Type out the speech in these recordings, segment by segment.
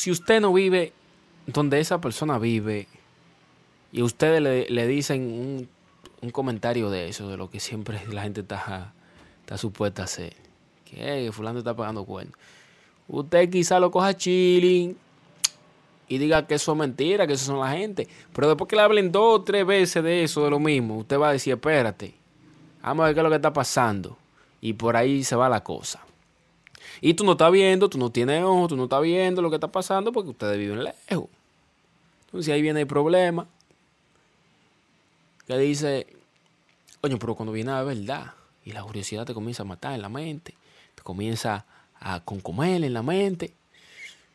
si usted no vive donde esa persona vive y ustedes le, dicen un, comentario de eso, de lo que siempre la gente está, está supuesta a hacer, que "Eh, fulano está pegando cuernos, usted quizá lo coja chilling y diga que eso es mentira, que eso son la gente. Pero después que le hablen dos o tres veces de eso, de lo mismo, usted va a decir, espérate, vamos a ver qué es lo que está pasando. Y por ahí se va la cosa. Y tú no estás viendo, tú no tienes ojo, tú no estás viendo lo que está pasando porque ustedes viven lejos. Entonces ahí viene el problema. Que dice, coño, pero cuando viene la verdad y la curiosidad te comienza a matar en la mente, te comienza a concomer en la mente,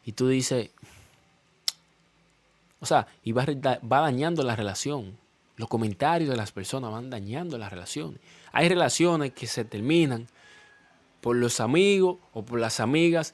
y tú dices, o sea, y va, va dañando la relación. Los comentarios de las personas van dañando la relación. Hay relaciones que se terminan por los amigos o por las amigas